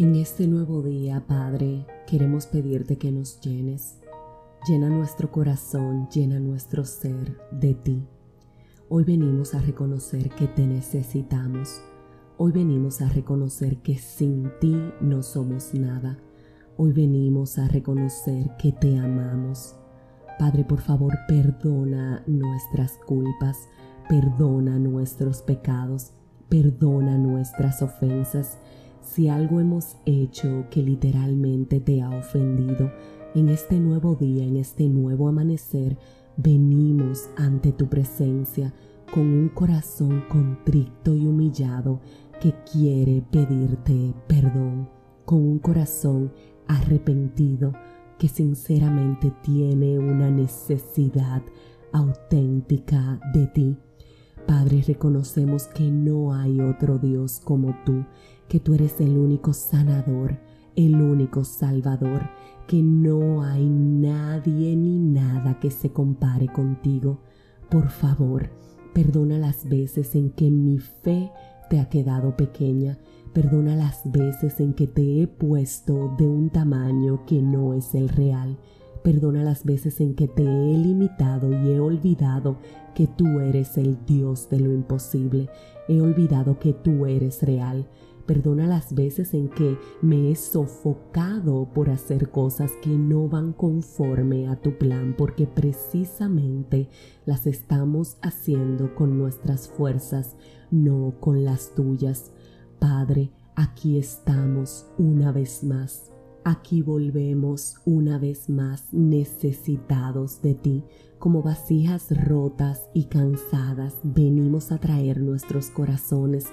En este nuevo día, Padre, queremos pedirte que nos llenes. Llena nuestro corazón, llena nuestro ser de ti. Hoy venimos a reconocer que te necesitamos. Hoy venimos a reconocer que sin ti no somos nada. Hoy venimos a reconocer que te amamos. Padre, por favor, perdona nuestras culpas, perdona nuestros pecados, perdona nuestras ofensas. Si algo hemos hecho que literalmente te ha ofendido, en este nuevo día, en este nuevo amanecer, venimos ante tu presencia con un corazón contrito y humillado que quiere pedirte perdón, con un corazón arrepentido que sinceramente tiene una necesidad auténtica de ti. Padre, reconocemos que no hay otro Dios como tú, que tú eres el único sanador, el único salvador, que no hay nadie ni nada que se compare contigo. Por favor, perdona las veces en que mi fe te ha quedado pequeña, Perdona las veces en que te he puesto de un tamaño que no es el real. Perdona las veces en que te he limitado y he olvidado que tú eres el Dios de lo imposible. He olvidado que tú eres real. Perdona las veces en que me he sofocado por hacer cosas que no van conforme a tu plan, porque precisamente las estamos haciendo con nuestras fuerzas, no con las tuyas. Padre, aquí estamos una vez más. Aquí volvemos una vez más necesitados de ti. Como vasijas rotas y cansadas, venimos a traer nuestros corazones.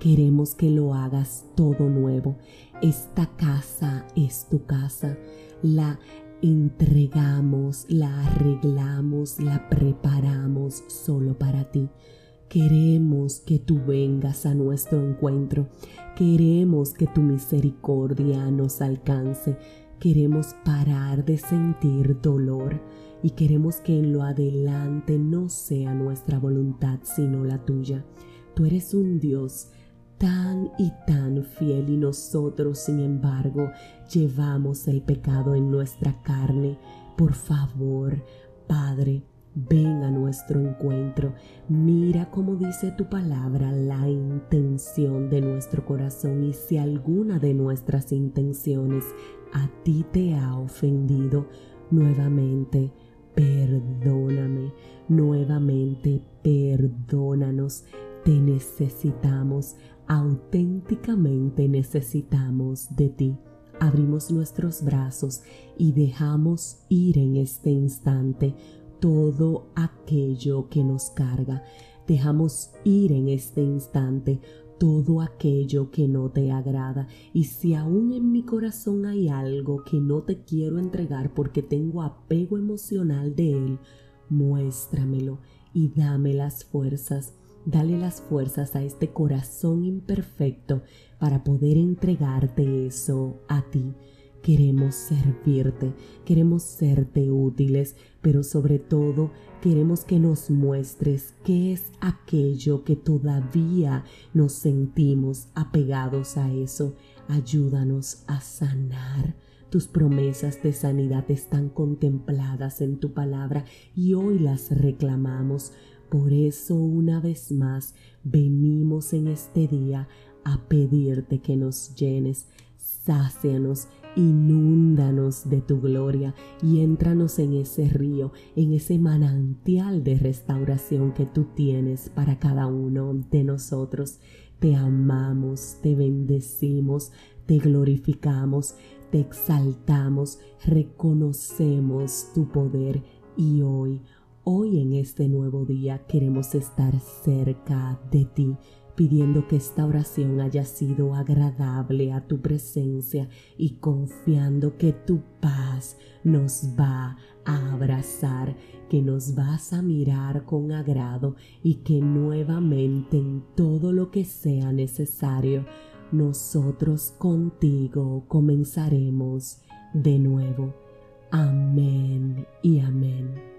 Queremos que lo hagas todo nuevo. Esta casa es tu casa. La entregamos, la arreglamos, la preparamos solo para ti. Queremos que tú vengas a nuestro encuentro. Queremos que tu misericordia nos alcance. Queremos parar de sentir dolor y queremos que en lo adelante no sea nuestra voluntad sino la tuya. Tú eres un Dios tan y tan fiel y nosotros, sin embargo, llevamos el pecado en nuestra carne. Por favor, Padre, Ven a nuestro encuentro. Mira como dice tu palabra la intención de nuestro corazón y si alguna de nuestras intenciones a ti te ha ofendido, nuevamente perdóname, nuevamente perdónanos. Te necesitamos, auténticamente necesitamos de ti abrimos nuestros brazos y dejamos ir en este instante todo aquello que nos carga. Dejamos ir en este instante todo aquello que no te agrada. Y si aún en mi corazón hay algo que no te quiero entregar porque tengo apego emocional de él, muéstramelo y dame las fuerzas. Dale las fuerzas a este corazón imperfecto para poder entregarte eso a ti. Queremos servirte, queremos serte útiles, pero sobre todo queremos que nos muestres qué es aquello que todavía nos sentimos apegados a eso. Ayúdanos a sanar. Tus promesas de sanidad están contempladas en tu palabra y hoy las reclamamos. Por eso una vez más venimos en este día a pedirte que nos llenes, sácianos Inúndanos de tu gloria y éntranos en ese río, en ese manantial de restauración que tú tienes para cada uno de nosotros. Te amamos, te bendecimos, te glorificamos, te exaltamos, reconocemos tu poder y hoy, hoy en este nuevo día queremos estar cerca de ti pidiendo que esta oración haya sido agradable a tu presencia y confiando que tu paz nos va a abrazar, que nos vas a mirar con agrado y que nuevamente en todo lo que sea necesario, nosotros contigo comenzaremos de nuevo. Amén y amén.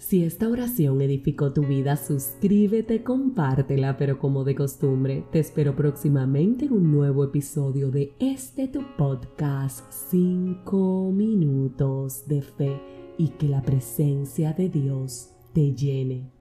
Si esta oración edificó tu vida, suscríbete, compártela, pero como de costumbre, te espero próximamente en un nuevo episodio de este tu podcast 5 minutos de fe y que la presencia de Dios te llene.